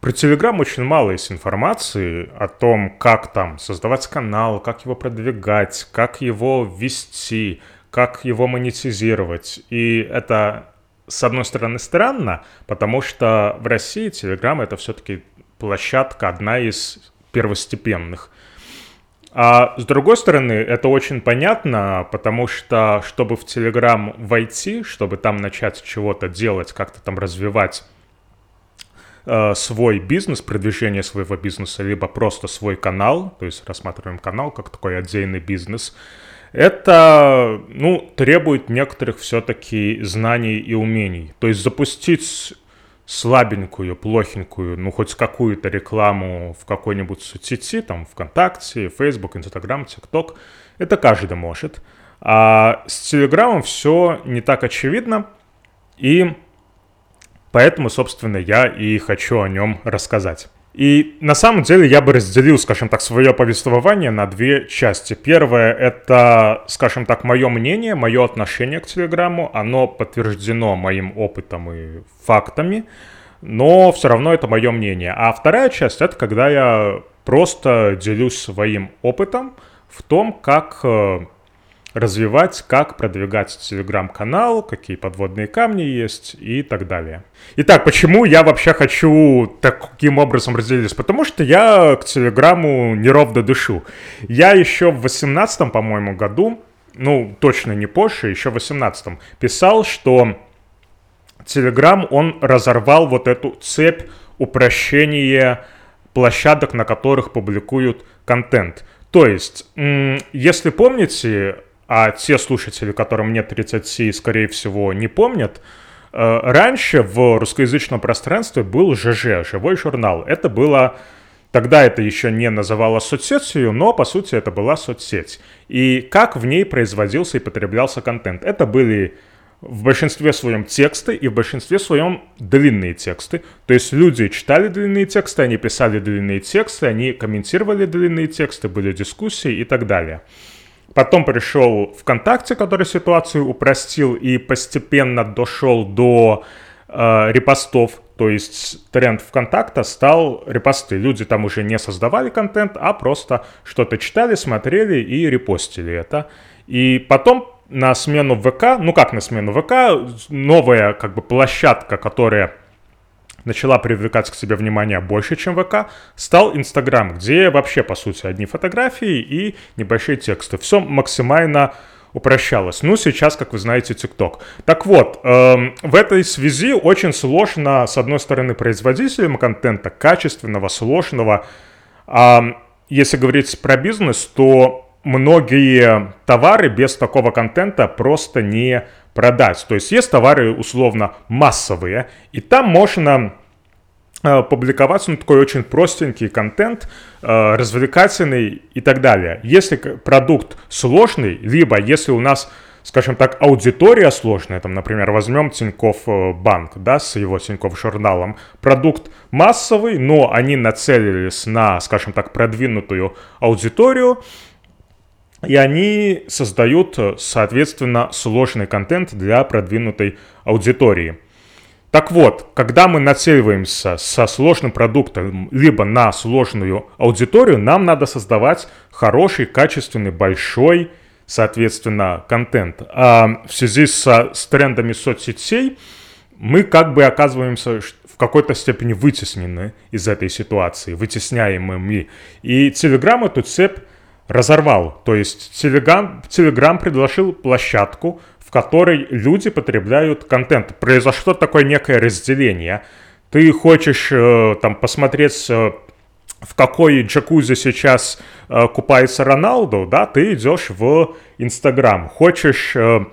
Про Telegram очень мало есть информации о том, как там создавать канал, как его продвигать, как его вести, как его монетизировать. И это, с одной стороны, странно, потому что в России Telegram это все-таки площадка, одна из первостепенных. А с другой стороны, это очень понятно, потому что, чтобы в Telegram войти, чтобы там начать чего-то делать, как-то там развивать э, свой бизнес, продвижение своего бизнеса, либо просто свой канал, то есть рассматриваем канал как такой отдельный бизнес, это, ну, требует некоторых все-таки знаний и умений. То есть запустить слабенькую, плохенькую, ну, хоть какую-то рекламу в какой-нибудь соцсети, там, ВКонтакте, Facebook, Instagram, TikTok, это каждый может. А с Телеграмом все не так очевидно, и поэтому, собственно, я и хочу о нем рассказать. И на самом деле я бы разделил, скажем так, свое повествование на две части. Первое — это, скажем так, мое мнение, мое отношение к Телеграму. Оно подтверждено моим опытом и фактами, но все равно это мое мнение. А вторая часть — это когда я просто делюсь своим опытом в том, как э, развивать, как продвигать телеграм-канал, какие подводные камни есть и так далее. Итак, почему я вообще хочу таким образом разделиться? Потому что я к телеграмму неровно дышу. Я еще в 18 по-моему, году, ну, точно не позже, еще в 18 писал, что Телеграм, он разорвал вот эту цепь упрощения площадок, на которых публикуют контент. То есть, если помните, а те слушатели, которым нет 30, скорее всего, не помнят, э, раньше в русскоязычном пространстве был ЖЖ, живой журнал. Это было... Тогда это еще не называлось соцсетью, но по сути это была соцсеть. И как в ней производился и потреблялся контент? Это были в большинстве своем тексты и в большинстве своем длинные тексты. То есть люди читали длинные тексты, они писали длинные тексты, они комментировали длинные тексты, были дискуссии и так далее. Потом пришел ВКонтакте, который ситуацию упростил и постепенно дошел до э, репостов. То есть тренд ВКонтакта стал репосты. Люди там уже не создавали контент, а просто что-то читали, смотрели и репостили это. И потом на смену ВК, ну как на смену ВК, новая как бы площадка, которая начала привлекать к себе внимание больше, чем ВК, стал Инстаграм, где вообще, по сути, одни фотографии и небольшие тексты. Все максимально упрощалось. Ну, сейчас, как вы знаете, ТикТок. Так вот, эм, в этой связи очень сложно, с одной стороны, производителям контента, качественного, сложного. А если говорить про бизнес, то многие товары без такого контента просто не продать. То есть есть товары условно массовые, и там можно э, публиковать ну, такой очень простенький контент, э, развлекательный и так далее. Если продукт сложный, либо если у нас скажем так, аудитория сложная, там, например, возьмем Тиньков э, банк, да, с его Тиньков журналом, продукт массовый, но они нацелились на, скажем так, продвинутую аудиторию, и они создают, э, соответственно, сложный контент для продвинутой аудитории. Так вот, когда мы нацеливаемся со сложным продуктом либо на сложную аудиторию, нам надо создавать хороший, качественный, большой, соответственно, контент. А в связи со, с трендами соцсетей мы как бы оказываемся в какой-то степени вытеснены из этой ситуации, вытесняемыми. И Telegram эту цепь разорвал. То есть Telegram, Telegram предложил площадку, в которой люди потребляют контент. Произошло такое некое разделение. Ты хочешь э, там посмотреть, э, в какой джакузи сейчас э, купается Роналду, да, ты идешь в Инстаграм. Хочешь э,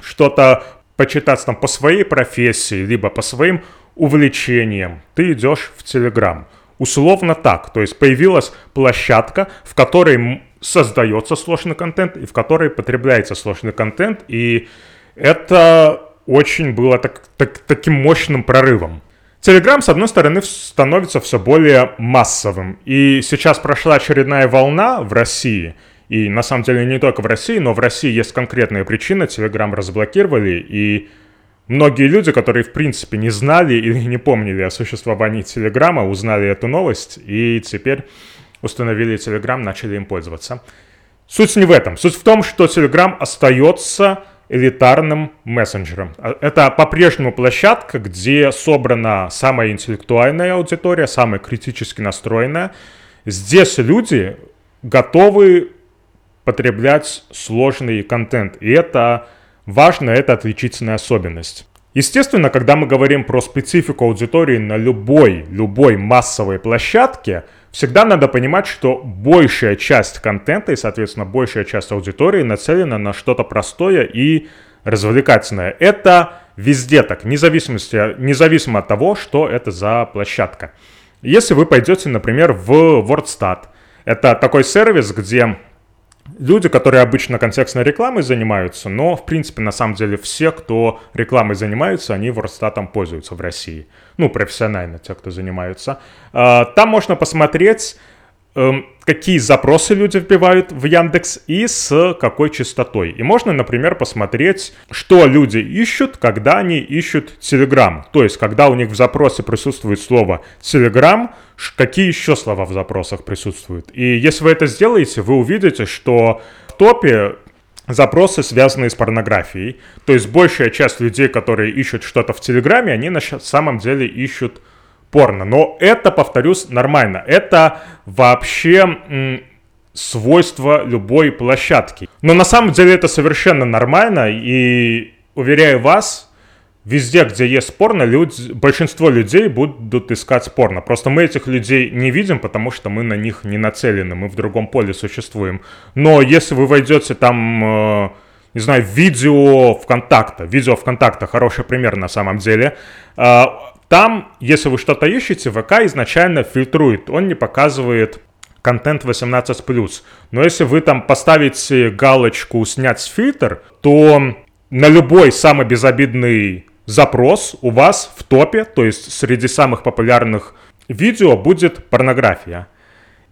что-то почитать там по своей профессии, либо по своим увлечениям, ты идешь в Телеграм. Условно так. То есть появилась площадка, в которой создается сложный контент и в которой потребляется сложный контент. И это очень было так, так, таким мощным прорывом. Телеграм, с одной стороны, становится все более массовым. И сейчас прошла очередная волна в России. И на самом деле не только в России, но в России есть конкретная причина. Телеграм разблокировали, и многие люди, которые в принципе не знали или не помнили о существовании Телеграма, узнали эту новость и теперь установили Телеграм, начали им пользоваться. Суть не в этом. Суть в том, что Telegram остается элитарным мессенджером. А, это по-прежнему площадка, где собрана самая интеллектуальная аудитория, самая критически настроенная. Здесь люди готовы потреблять сложный контент. И это важно, это отличительная особенность. Естественно, когда мы говорим про специфику аудитории на любой, любой массовой площадке, всегда надо понимать, что большая часть контента и, соответственно, большая часть аудитории нацелена на что-то простое и развлекательное. Это везде так, независимости, независимо от того, что это за площадка. Если вы пойдете, например, в WordStat, это такой сервис, где люди, которые обычно контекстной рекламой занимаются, но, в принципе, на самом деле все, кто рекламой занимаются, они Ворстатом пользуются в России. Ну, профессионально те, кто занимаются. А, там можно посмотреть какие запросы люди вбивают в Яндекс и с какой частотой. И можно, например, посмотреть, что люди ищут, когда они ищут Telegram. То есть, когда у них в запросе присутствует слово Telegram, какие еще слова в запросах присутствуют. И если вы это сделаете, вы увидите, что в топе запросы, связанные с порнографией. То есть большая часть людей, которые ищут что-то в Телеграме, они на самом деле ищут порно. Но это, повторюсь, нормально. Это вообще свойство любой площадки. Но на самом деле это совершенно нормально. И уверяю вас, везде, где есть порно, люди, большинство людей будут искать порно. Просто мы этих людей не видим, потому что мы на них не нацелены, мы в другом поле существуем. Но если вы войдете там, э, не знаю, видео ВКонтакта, видео ВКонтакта, хороший пример на самом деле, э, там, если вы что-то ищете, ВК изначально фильтрует, он не показывает контент 18+. Но если вы там поставите галочку «Снять фильтр», то на любой самый безобидный запрос у вас в топе, то есть среди самых популярных видео будет порнография.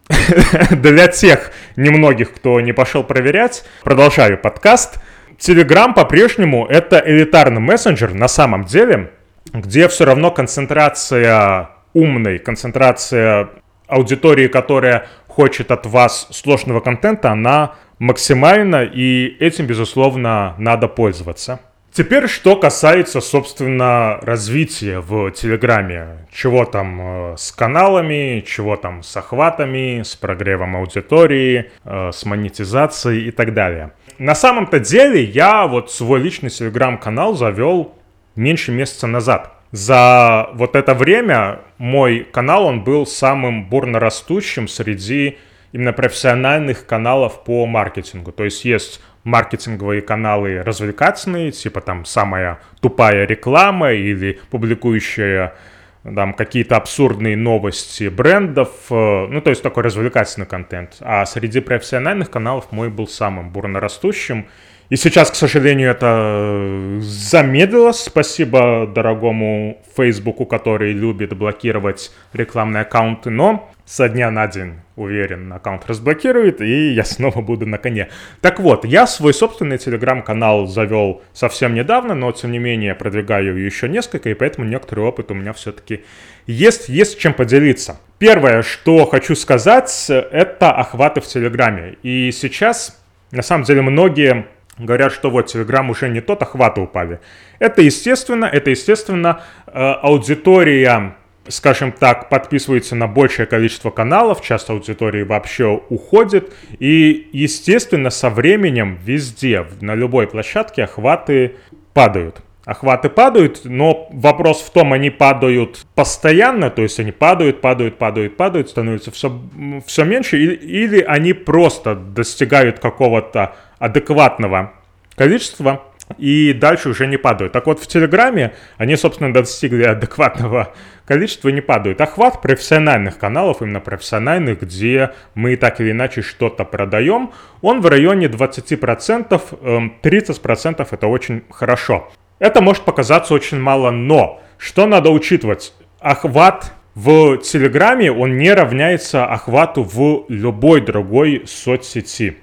Для тех немногих, кто не пошел проверять, продолжаю подкаст. Telegram по-прежнему это элитарный мессенджер на самом деле, где все равно концентрация умной, концентрация аудитории, которая хочет от вас сложного контента, она максимальна, и этим, безусловно, надо пользоваться. Теперь, что касается, собственно, развития в Телеграме. Чего там э, с каналами, чего там с охватами, с прогревом аудитории, э, с монетизацией и так далее. На самом-то деле я вот свой личный Телеграм-канал завел меньше месяца назад. За вот это время мой канал, он был самым бурно растущим среди именно профессиональных каналов по маркетингу. То есть есть маркетинговые каналы развлекательные, типа там самая тупая реклама или публикующая там какие-то абсурдные новости брендов, э, ну то есть такой развлекательный контент. А среди профессиональных каналов мой был самым бурно растущим. И сейчас, к сожалению, это замедлилось. Спасибо дорогому Фейсбуку, который любит блокировать рекламные аккаунты, но со дня на день, уверен, аккаунт разблокирует, и я снова буду на коне. Так вот, я свой собственный телеграм-канал завел совсем недавно, но тем не менее продвигаю еще несколько, и поэтому некоторый опыт у меня все-таки есть, есть чем поделиться. Первое, что хочу сказать, это охваты в Телеграме. И сейчас, на самом деле, многие говорят, что вот Telegram уже не тот, охваты упали. Это естественно, это естественно э, аудитория, скажем так, подписывается на большее количество каналов, часть аудитории вообще уходит, и естественно со временем везде, на любой площадке охваты падают. Охваты падают, но вопрос в том, они падают постоянно, то есть они падают, падают, падают, падают, становятся все, все меньше, или, или они просто достигают какого-то адекватного количества и дальше уже не падают. Так вот, в Телеграме они, собственно, достигли адекватного количества и не падают. Охват профессиональных каналов, именно профессиональных, где мы так или иначе что-то продаем, он в районе 20%, 30% эм, это очень хорошо. Это может показаться очень мало, но что надо учитывать? Охват в Телеграме, он не равняется охвату в любой другой соцсети.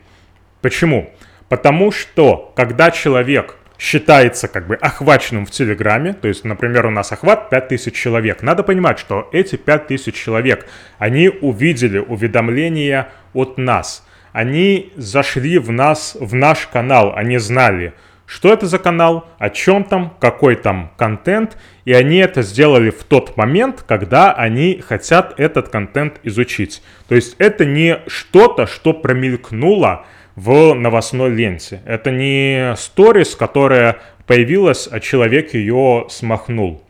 Почему? Потому что, когда человек считается как бы охваченным в Телеграме, то есть, например, у нас охват 5000 человек. Надо понимать, что эти 5000 человек, они увидели уведомления от нас. Они зашли в нас, в наш канал, они знали, что это за канал, о чем там, какой там контент, и они это сделали в тот момент, когда они хотят этот контент изучить. То есть это не что-то, что промелькнуло, в новостной ленте. Это не сторис, которая появилась, а человек ее смахнул.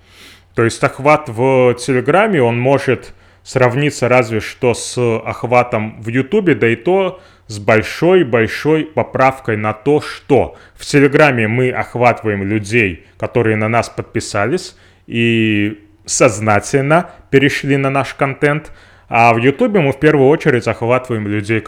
То есть охват в Телеграме, он может сравниться разве что с охватом в Ютубе, да и то с большой-большой поправкой на то, что в Телеграме мы охватываем людей, которые на нас подписались и сознательно перешли на наш контент – а в Ютубе мы в первую очередь захватываем людей,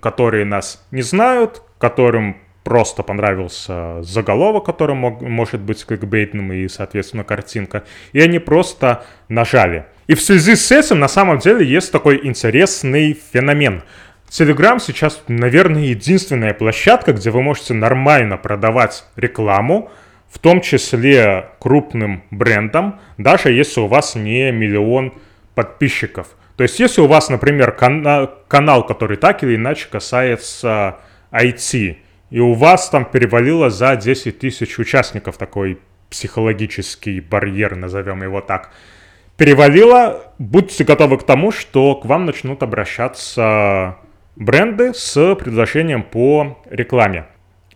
которые нас не знают, которым просто понравился заголовок, который мог, может быть кликбейтным и, соответственно, картинка. И они просто нажали. И в связи с этим на самом деле есть такой интересный феномен. Telegram сейчас, наверное, единственная площадка, где вы можете нормально продавать рекламу, в том числе крупным брендам, даже если у вас не миллион подписчиков. То есть, если у вас, например, кана- канал, который так или иначе касается IT, и у вас там перевалило за 10 тысяч участников такой психологический барьер, назовем его так, перевалило, будьте готовы к тому, что к вам начнут обращаться бренды с предложением по рекламе.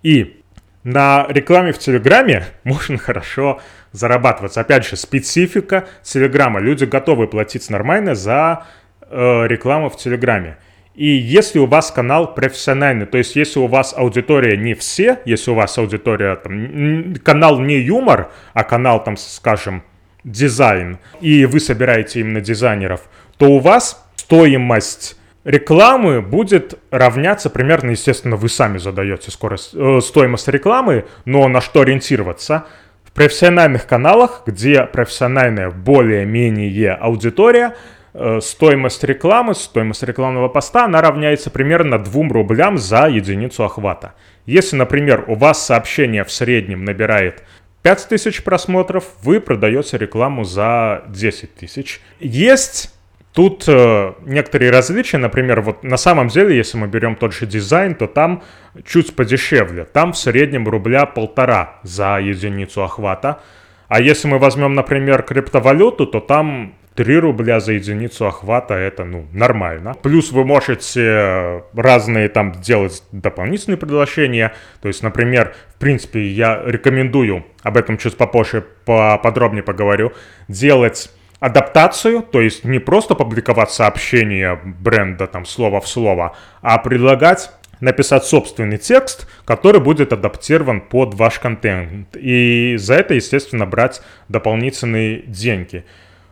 И на рекламе в Телеграме можно хорошо зарабатывать. Опять же, специфика Телеграма. Люди готовы платить нормально за э, рекламу в Телеграме. И если у вас канал профессиональный, то есть если у вас аудитория не все, если у вас аудитория, там, канал не юмор, а канал, там, скажем, дизайн, и вы собираете именно дизайнеров, то у вас стоимость рекламы будет равняться примерно, естественно, вы сами задаете скорость, э, стоимость рекламы, но на что ориентироваться – профессиональных каналах, где профессиональная более-менее аудитория, э, стоимость рекламы, стоимость рекламного поста, она равняется примерно 2 рублям за единицу охвата. Если, например, у вас сообщение в среднем набирает 5000 просмотров, вы продаете рекламу за 10 тысяч. Есть Тут э, некоторые различия, например, вот на самом деле, если мы берем тот же дизайн, то там чуть подешевле. Там в среднем рубля полтора за единицу охвата. А если мы возьмем, например, криптовалюту, то там 3 рубля за единицу охвата это, ну, нормально. Плюс вы можете разные там делать дополнительные предложения. То есть, например, в принципе, я рекомендую, об этом чуть попозже поподробнее поговорю, делать адаптацию, то есть не просто публиковать сообщение бренда там слово в слово, а предлагать написать собственный текст, который будет адаптирован под ваш контент. И за это, естественно, брать дополнительные деньги.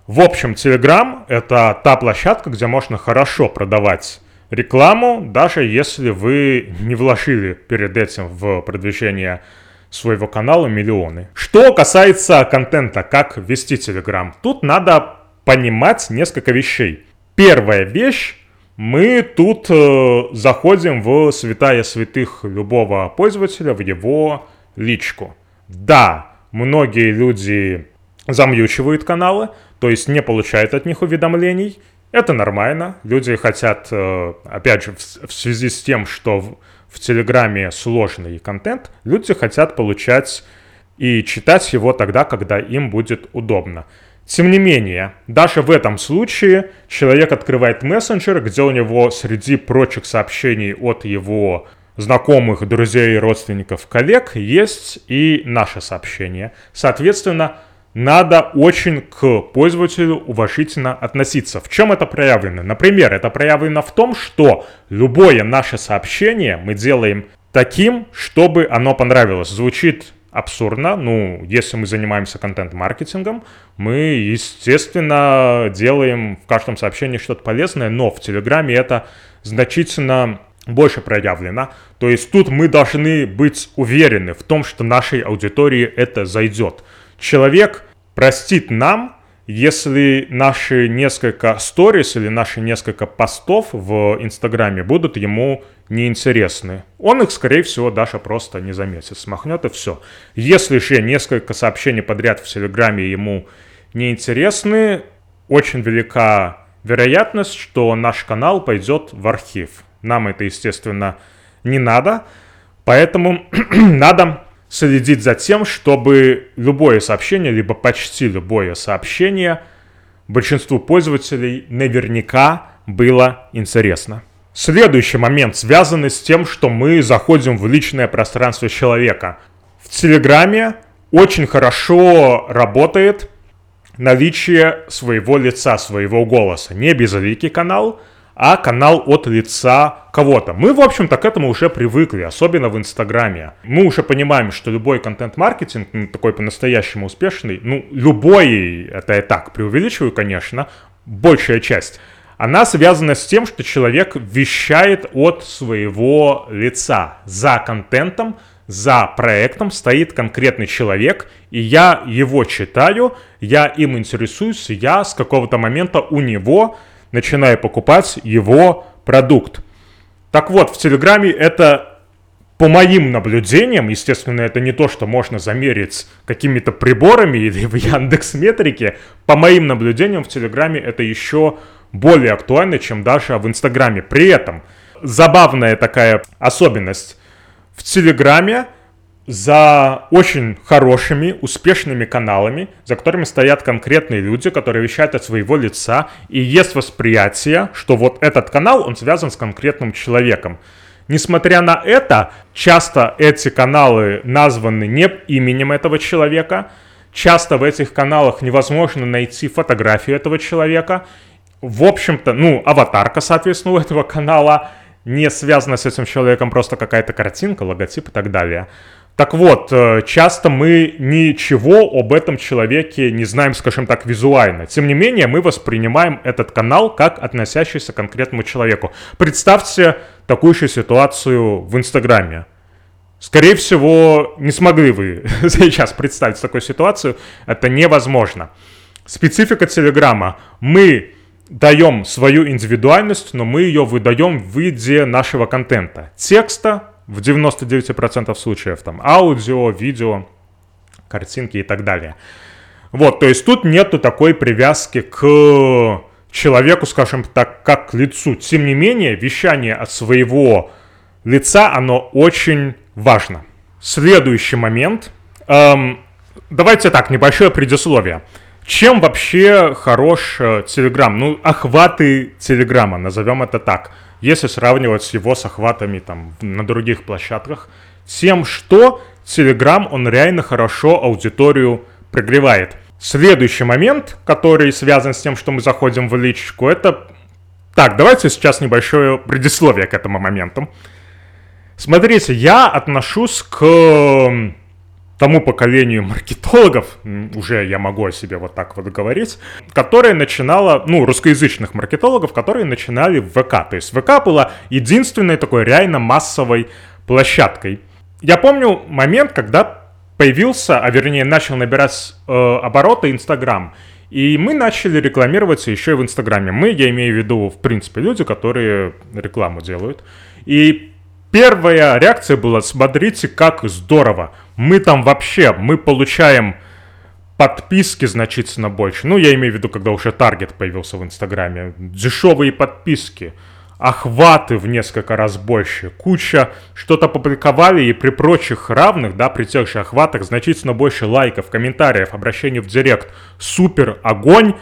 В общем, Telegram — это та площадка, где можно хорошо продавать рекламу, даже если вы не вложили перед этим в продвижение своего канала миллионы. Что касается контента, как вести Telegram, тут надо понимать несколько вещей. Первая вещь, мы тут э, заходим в святая святых любого пользователя, в его личку. Да, многие люди замьючивают каналы, то есть не получают от них уведомлений. Это нормально. Люди хотят, э, опять же, в связи с тем, что в Телеграме сложный контент, люди хотят получать и читать его тогда, когда им будет удобно. Тем не менее, даже в этом случае человек открывает мессенджер, где у него среди прочих сообщений от его знакомых, друзей, родственников, коллег есть и наше сообщение. Соответственно, надо очень к пользователю уважительно относиться. В чем это проявлено? Например, это проявлено в том, что любое наше сообщение мы делаем таким, чтобы оно понравилось. Звучит абсурдно. Ну, если мы занимаемся контент-маркетингом, мы, естественно, делаем в каждом сообщении что-то полезное, но в Телеграме это значительно больше проявлено. То есть тут мы должны быть уверены в том, что нашей аудитории это зайдет человек простит нам, если наши несколько сторис или наши несколько постов в Инстаграме будут ему неинтересны. Он их, скорее всего, Даша просто не заметит, смахнет и все. Если же несколько сообщений подряд в Телеграме ему неинтересны, очень велика вероятность, что наш канал пойдет в архив. Нам это, естественно, не надо, поэтому надо следить за тем, чтобы любое сообщение, либо почти любое сообщение большинству пользователей наверняка было интересно. Следующий момент связан с тем, что мы заходим в личное пространство человека. В Телеграме очень хорошо работает наличие своего лица, своего голоса. Не безликий канал, а канал от лица кого-то. Мы, в общем-то, к этому уже привыкли, особенно в Инстаграме. Мы уже понимаем, что любой контент-маркетинг, ну, такой по-настоящему успешный, ну, любой, это я так преувеличиваю, конечно, большая часть, она связана с тем, что человек вещает от своего лица. За контентом, за проектом стоит конкретный человек, и я его читаю, я им интересуюсь, я с какого-то момента у него начиная покупать его продукт. Так вот, в Телеграме это, по моим наблюдениям, естественно, это не то, что можно замерить какими-то приборами или в Яндекс Метрике, по моим наблюдениям в Телеграме это еще более актуально, чем даже в Инстаграме. При этом забавная такая особенность. В Телеграме за очень хорошими, успешными каналами, за которыми стоят конкретные люди, которые вещают от своего лица, и есть восприятие, что вот этот канал, он связан с конкретным человеком. Несмотря на это, часто эти каналы названы не именем этого человека, часто в этих каналах невозможно найти фотографию этого человека. В общем-то, ну, аватарка, соответственно, у этого канала не связана с этим человеком, просто какая-то картинка, логотип и так далее. Так вот, э, часто мы ничего об этом человеке не знаем, скажем так, визуально. Тем не менее, мы воспринимаем этот канал как относящийся к конкретному человеку. Представьте такую же ситуацию в Инстаграме. Скорее всего, не смогли вы сейчас представить такую ситуацию. Это невозможно. Специфика Телеграма. Мы даем свою индивидуальность, но мы ее выдаем в виде нашего контента. Текста, в 99% случаев, там, аудио, видео, картинки и так далее. Вот, то есть тут нету такой привязки к человеку, скажем так, как к лицу. Тем не менее, вещание от своего лица, оно очень важно. Следующий момент. Эм, давайте так, небольшое предисловие. Чем вообще хорош э? Ну, охваты Телеграма, назовем это так – если сравнивать его с там на других площадках, тем, что Telegram, он реально хорошо аудиторию прогревает. Следующий момент, который связан с тем, что мы заходим в личку, это... Так, давайте сейчас небольшое предисловие к этому моменту. Смотрите, я отношусь к тому поколению маркетологов, уже я могу о себе вот так вот говорить, которое начинало, ну, русскоязычных маркетологов, которые начинали в ВК. То есть ВК была единственной такой реально массовой площадкой. Я помню момент, когда появился, а вернее начал набирать э, обороты Инстаграм. И мы начали рекламироваться еще и в Инстаграме. Мы, я имею в виду, в принципе, люди, которые рекламу делают. И первая реакция была, смотрите, как здорово мы там вообще, мы получаем подписки значительно больше. Ну, я имею в виду, когда уже таргет появился в Инстаграме. Дешевые подписки, охваты в несколько раз больше, куча что-то публиковали, и при прочих равных, да, при тех же охватах значительно больше лайков, комментариев, обращений в директ. Супер, огонь!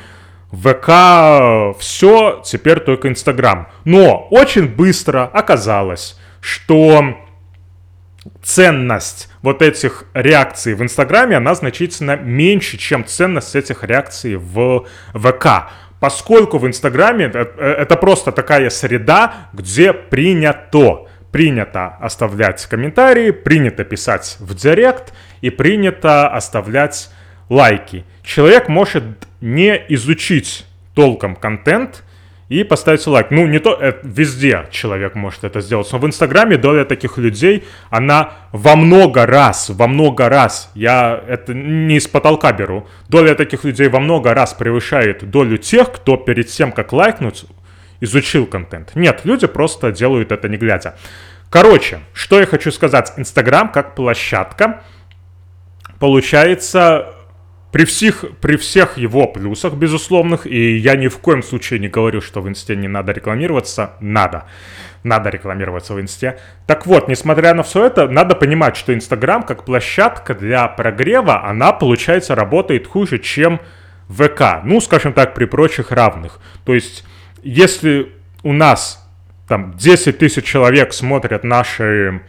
ВК, все, теперь только Инстаграм. Но очень быстро оказалось, что ценность вот этих реакций в Инстаграме, она значительно меньше, чем ценность этих реакций в ВК. Поскольку в Инстаграме э, это просто такая среда, где принято, принято оставлять комментарии, принято писать в директ и принято оставлять лайки. Человек может не изучить толком контент и поставить лайк. Ну, не то, это, везде человек может это сделать, но в Инстаграме доля таких людей, она во много раз, во много раз, я это не из потолка беру, доля таких людей во много раз превышает долю тех, кто перед тем, как лайкнуть, изучил контент. Нет, люди просто делают это не глядя. Короче, что я хочу сказать. Инстаграм как площадка, получается, при всех, при всех его плюсах, безусловных, и я ни в коем случае не говорю, что в Инсте не надо рекламироваться, надо. Надо рекламироваться в Инсте. Так вот, несмотря на все это, надо понимать, что Инстаграм как площадка для прогрева, она, получается, работает хуже, чем ВК. Ну, скажем так, при прочих равных. То есть, если у нас там 10 тысяч человек смотрят наши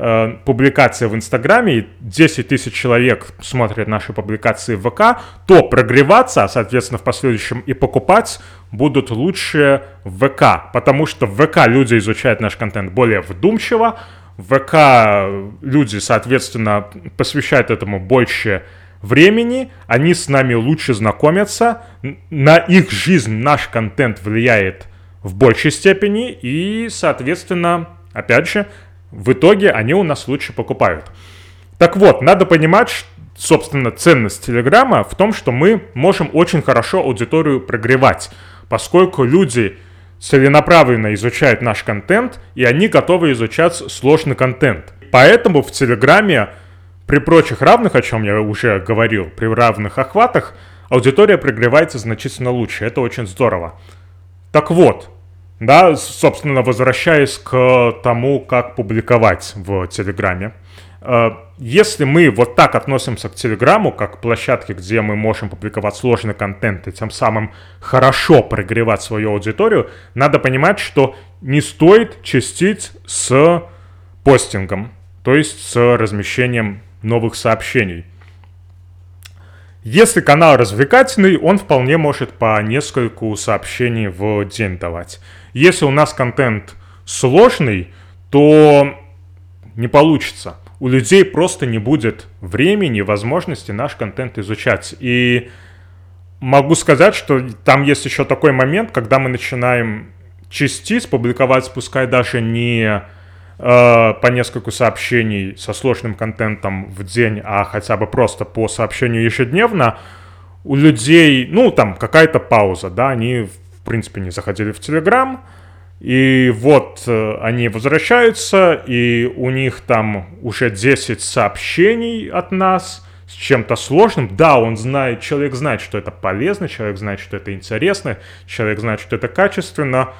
э, публикации в Инстаграме, и 10 тысяч человек смотрят наши публикации в ВК, то прогреваться, а, соответственно, в последующем и покупать будут лучше в ВК, потому что в ВК люди изучают наш контент более вдумчиво, в ВК люди, соответственно, посвящают этому больше времени, они с нами лучше знакомятся, на их жизнь наш контент влияет в большей степени, и, соответственно, опять же, в итоге они у нас лучше покупают. Так вот, надо понимать, собственно, ценность Телеграма в том, что мы можем очень хорошо аудиторию прогревать, поскольку люди целенаправленно изучают наш контент, и они готовы изучать сложный контент. Поэтому в Телеграме при прочих равных, о чем я уже говорил, при равных охватах, аудитория прогревается значительно лучше. Это очень здорово. Так вот, да, собственно, возвращаясь к тому, как публиковать в Телеграме. Э, если мы вот так относимся к Телеграму, как к площадке, где мы можем публиковать сложный контент и тем самым хорошо прогревать свою аудиторию, надо понимать, что не стоит чистить с постингом, то есть с размещением новых сообщений. Если канал развлекательный, он вполне может по нескольку сообщений в день давать. Если у нас контент сложный, то не получится. У людей просто не будет времени, возможности наш контент изучать. И могу сказать, что там есть еще такой момент, когда мы начинаем частиц публиковать, пускай даже не э, по нескольку сообщений со сложным контентом в день, а хотя бы просто по сообщению ежедневно, у людей, ну, там какая-то пауза, да, они принципе, не заходили в Телеграм. И вот э, они возвращаются, и у них там уже 10 сообщений от нас с чем-то сложным. Да, он знает, человек знает, что это полезно, человек знает, что это интересно, человек знает, что это качественно,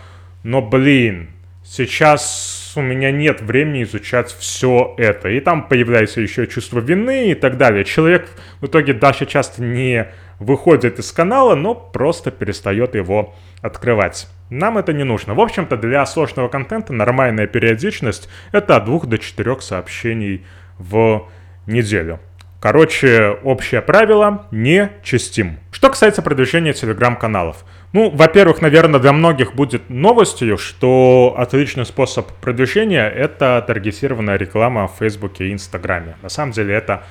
но, блин, сейчас у меня нет времени изучать все это. И там появляется еще чувство вины и так далее. Человек в итоге даже часто не выходит из канала, но просто перестает его открывать. Нам это не нужно. В общем-то, для сложного контента нормальная периодичность — это от 2 до 4 сообщений в неделю. Короче, общее правило — не чистим. Что касается продвижения телеграм-каналов. Ну, во-первых, наверное, для многих будет новостью, что отличный способ продвижения — это таргетированная реклама в Фейсбуке и Инстаграме. На самом деле это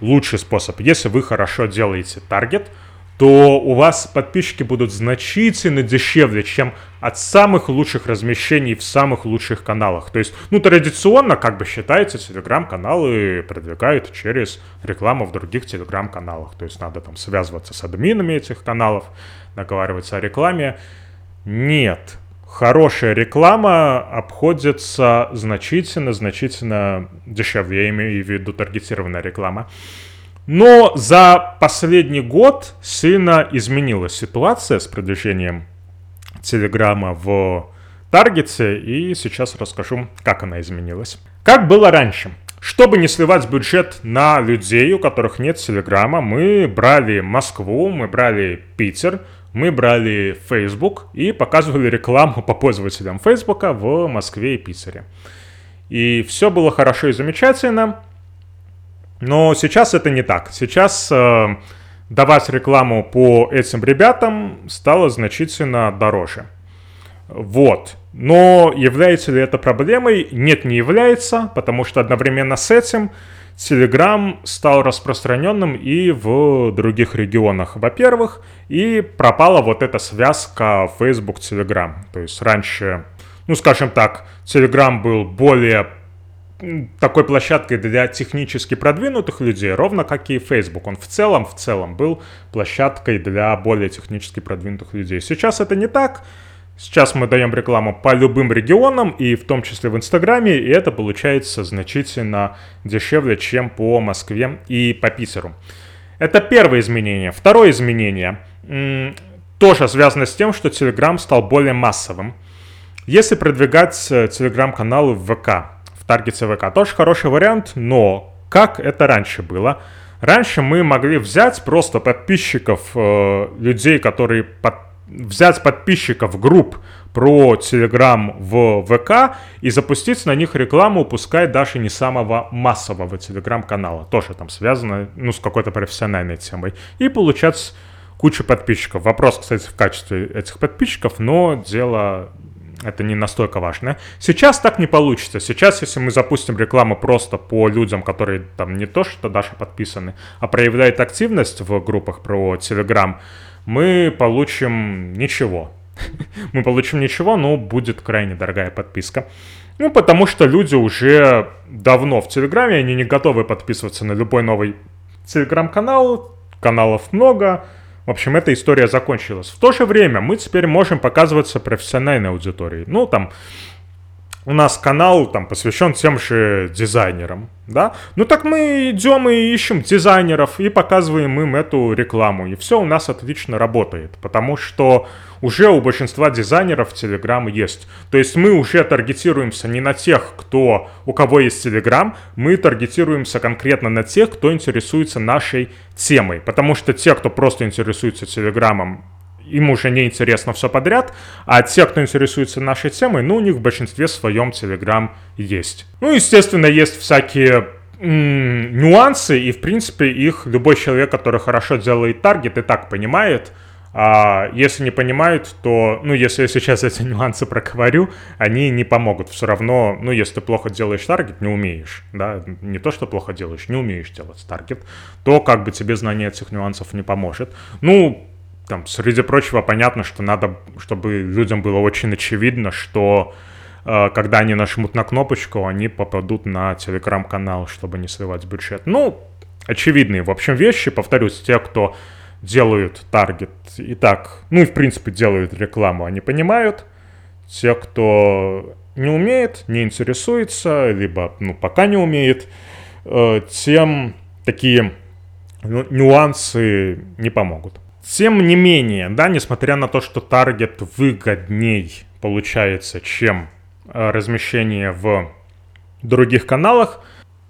лучший способ. Если вы хорошо делаете таргет, то у вас подписчики будут значительно дешевле, чем от самых лучших размещений в самых лучших каналах. То есть, ну, традиционно, как бы считается, телеграм-каналы продвигают через рекламу в других телеграм-каналах. То есть, надо там связываться с админами этих каналов, договариваться о рекламе. Нет, хорошая реклама обходится значительно-значительно дешевле, я имею в виду таргетированная реклама. Но за последний год сильно изменилась ситуация с продвижением Телеграма в Таргете, и сейчас расскажу, как она изменилась. Как было раньше. Чтобы не сливать бюджет на людей, у которых нет Телеграма, мы брали Москву, мы брали Питер, мы брали Facebook и показывали рекламу по пользователям Facebook в Москве и Питере. И все было хорошо и замечательно, но сейчас это не так. Сейчас э, давать рекламу по этим ребятам стало значительно дороже. Вот. Но является ли это проблемой? Нет, не является, потому что одновременно с этим Telegram стал распространенным и в других регионах, во-первых, и пропала вот эта связка Facebook-Telegram. То есть раньше, ну скажем так, Telegram был более такой площадкой для технически продвинутых людей, ровно как и Facebook. Он в целом, в целом был площадкой для более технически продвинутых людей. Сейчас это не так. Сейчас мы даем рекламу по любым регионам, и в том числе в Инстаграме, и это получается значительно дешевле, чем по Москве и по Питеру. Это первое изменение. Второе изменение тоже связано с тем, что Telegram стал более массовым. Если продвигать э, Telegram-каналы в ВК, таргете ВК. Тоже хороший вариант, но как это раньше было? Раньше мы могли взять просто подписчиков, э, людей, которые под, взять подписчиков групп про Telegram в ВК и запустить на них рекламу, пускай даже не самого массового Telegram-канала. Тоже там связано, ну, с какой-то профессиональной темой. И получать кучу подписчиков. Вопрос, кстати, в качестве этих подписчиков, но дело это не настолько важно. Сейчас так не получится. Сейчас, если мы запустим рекламу просто по людям, которые там не то что даже подписаны, а проявляют активность в группах про Telegram, мы получим ничего. мы получим ничего, но будет крайне дорогая подписка. Ну, потому что люди уже давно в Телеграме, они не готовы подписываться на любой новый Телеграм-канал, каналов много, в общем, эта история закончилась. В то же время мы теперь можем показываться профессиональной аудитории. Ну, там, у нас канал там посвящен тем же дизайнерам, да? Ну так мы идем и ищем дизайнеров и показываем им эту рекламу, и все у нас отлично работает, потому что уже у большинства дизайнеров Telegram есть. То есть мы уже таргетируемся не на тех, кто, у кого есть Telegram, мы таргетируемся конкретно на тех, кто интересуется нашей темой, потому что те, кто просто интересуется Телеграмом, им уже не интересно все подряд, а те, кто интересуется нашей темой, ну, у них в большинстве своем Telegram есть. Ну, естественно, есть всякие нюансы, и, в принципе, их любой человек, который хорошо делает таргет, и так понимает. А если не понимает, то, ну, если я сейчас эти нюансы проговорю, они не помогут. Все равно, ну, если ты плохо делаешь таргет, не умеешь, да, не то, что плохо делаешь, не умеешь делать таргет, то как бы тебе знание этих нюансов не поможет. Ну, там, среди прочего, понятно, что надо, чтобы людям было очень очевидно, что э, когда они нажмут на кнопочку, они попадут на телеграм-канал, чтобы не сливать бюджет. Ну, очевидные, в общем, вещи. Повторюсь, те, кто делают таргет и так, ну и в принципе делают рекламу, они понимают. Те, кто не умеет, не интересуется, либо ну, пока не умеет, э, тем такие ну, нюансы не помогут. Тем не менее, да, несмотря на то, что таргет выгодней получается, чем э, размещение в других каналах,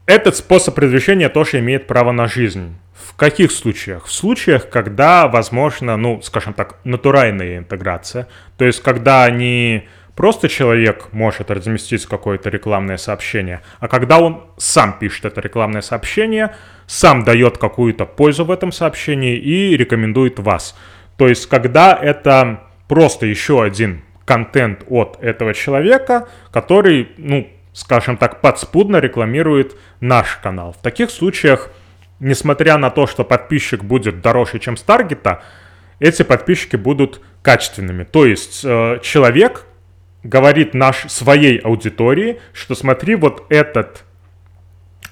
этот способ продвижения тоже имеет право на жизнь. В каких случаях? В случаях, когда, возможно, ну, скажем так, натуральная интеграция. То есть, когда не просто человек может разместить какое-то рекламное сообщение, а когда он сам пишет это рекламное сообщение, сам дает какую-то пользу в этом сообщении и рекомендует вас. То есть, когда это просто еще один контент от этого человека, который, ну, скажем так, подспудно рекламирует наш канал. В таких случаях, несмотря на то, что подписчик будет дороже, чем с таргета, эти подписчики будут качественными. То есть э, человек, говорит наш, своей аудитории, что смотри, вот этот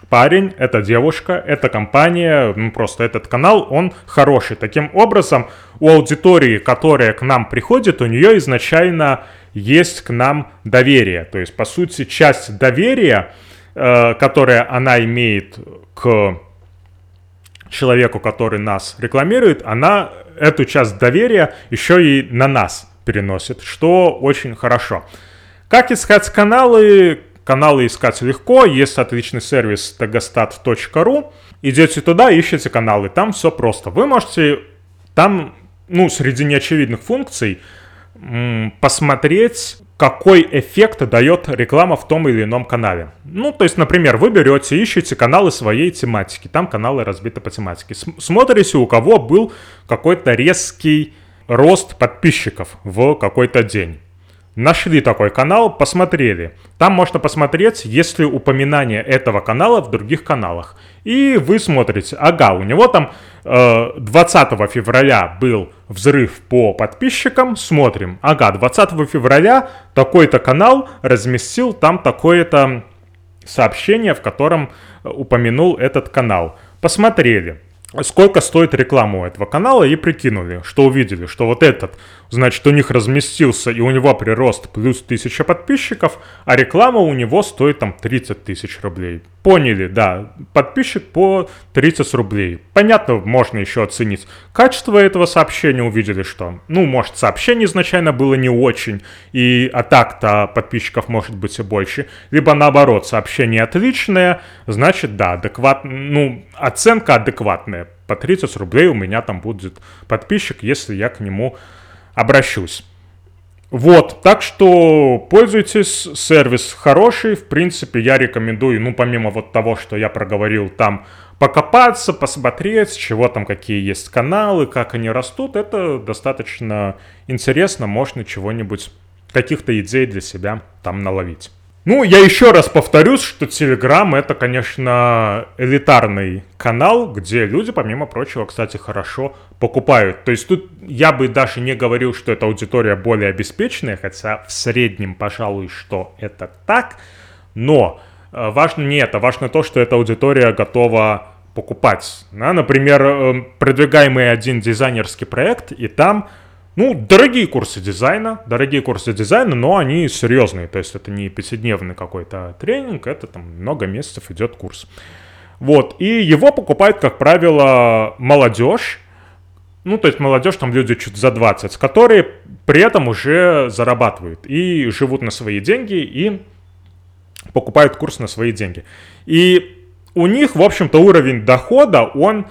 парень, эта девушка, эта компания, ну просто этот канал, он хороший. Таким образом, у аудитории, которая к нам приходит, у нее изначально есть к нам доверие. То есть, по сути, часть доверия, э, которое она имеет к человеку, который нас рекламирует, она эту часть доверия еще и на нас переносит, что очень хорошо. Как искать каналы? Каналы искать легко, есть отличный сервис tagastat.ru. Идете туда, ищете каналы, там все просто. Вы можете там, ну, среди неочевидных функций, посмотреть, какой эффект дает реклама в том или ином канале. Ну, то есть, например, вы берете, ищете каналы своей тематики, там каналы разбиты по тематике. Смотрите, у кого был какой-то резкий рост подписчиков в какой-то день. Нашли такой канал, посмотрели. Там можно посмотреть, есть ли упоминание этого канала в других каналах. И вы смотрите, ага, у него там э, 20 февраля был взрыв по подписчикам, смотрим, ага, 20 февраля такой-то канал разместил там такое-то сообщение, в котором упомянул этот канал. Посмотрели сколько стоит реклама у этого канала и прикинули, что увидели, что вот этот, значит, у них разместился и у него прирост плюс 1000 подписчиков, а реклама у него стоит там 30 тысяч рублей. Поняли, да, подписчик по 30 рублей. Понятно, можно еще оценить качество этого сообщения, увидели, что, ну, может, сообщение изначально было не очень, и а так-то подписчиков может быть и больше, либо наоборот, сообщение отличное, значит, да, адекват, ну, оценка адекватная. По 30 рублей у меня там будет подписчик, если я к нему обращусь. Вот, так что пользуйтесь, сервис хороший, в принципе, я рекомендую, ну, помимо вот того, что я проговорил, там покопаться, посмотреть, чего там, какие есть каналы, как они растут, это достаточно интересно, можно чего-нибудь, каких-то идей для себя там наловить. Ну, я еще раз повторюсь, что Telegram это, конечно, элитарный канал, где люди, помимо прочего, кстати, хорошо покупают. То есть тут я бы даже не говорил, что эта аудитория более обеспеченная, хотя в среднем, пожалуй, что это так. Но э, важно не это, важно то, что эта аудитория готова покупать. Например, э, продвигаемый один дизайнерский проект, и там ну, дорогие курсы дизайна, дорогие курсы дизайна, но они серьезные, то есть это не пятидневный какой-то тренинг, это там много месяцев идет курс. Вот, и его покупает, как правило, молодежь, ну, то есть молодежь, там люди чуть за 20, которые при этом уже зарабатывают и живут на свои деньги, и покупают курс на свои деньги. И у них, в общем-то, уровень дохода, он,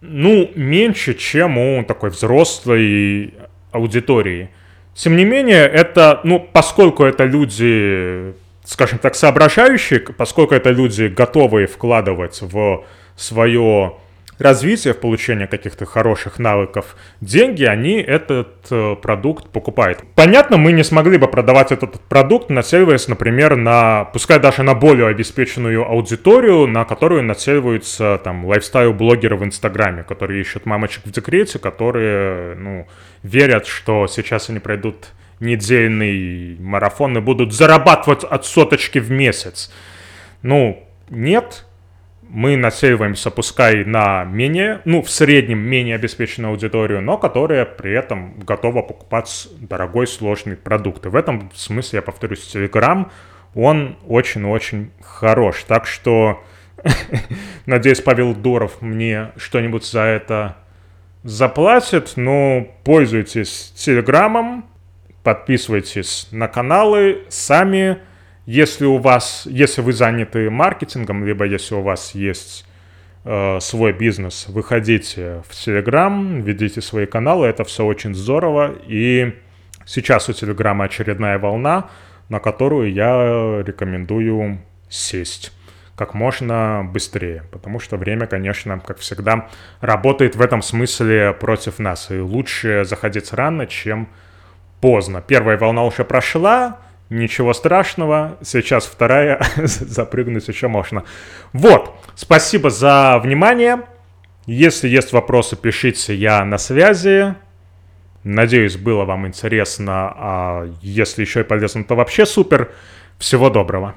ну, меньше, чем у такой взрослой аудитории. Тем не менее, это, ну, поскольку это люди, скажем так, соображающие, поскольку это люди, готовые вкладывать в свое развитие, в получение каких-то хороших навыков деньги, они этот э, продукт покупают. Понятно, мы не смогли бы продавать этот продукт, нацеливаясь, например, на, пускай даже на более обеспеченную аудиторию, на которую нацеливаются там лайфстайл-блогеры в Инстаграме, которые ищут мамочек в декрете, которые, ну, верят, что сейчас они пройдут недельный марафон и будут зарабатывать от соточки в месяц. Ну, нет, мы нацеливаемся, пускай на менее, ну, в среднем менее обеспеченную аудиторию, но которая при этом готова покупать дорогой, сложный продукт. И в этом смысле, я повторюсь, Telegram, он очень-очень хорош. Так что, надеюсь, Павел Дуров мне что-нибудь за это заплатит. Ну, пользуйтесь Телеграмом, подписывайтесь на каналы, сами если у вас, если вы заняты маркетингом, либо если у вас есть э, свой бизнес, выходите в Telegram, ведите свои каналы, это все очень здорово. И сейчас у Телеграма очередная волна, на которую я рекомендую сесть как можно быстрее, потому что время, конечно, как всегда, работает в этом смысле против нас, и лучше заходить рано, чем поздно. Первая волна уже прошла, Ничего страшного, сейчас вторая, запрыгнуть еще можно. Вот, спасибо за внимание. Если есть вопросы, пишите, я на связи. Надеюсь, было вам интересно, а если еще и полезно, то вообще супер. Всего доброго.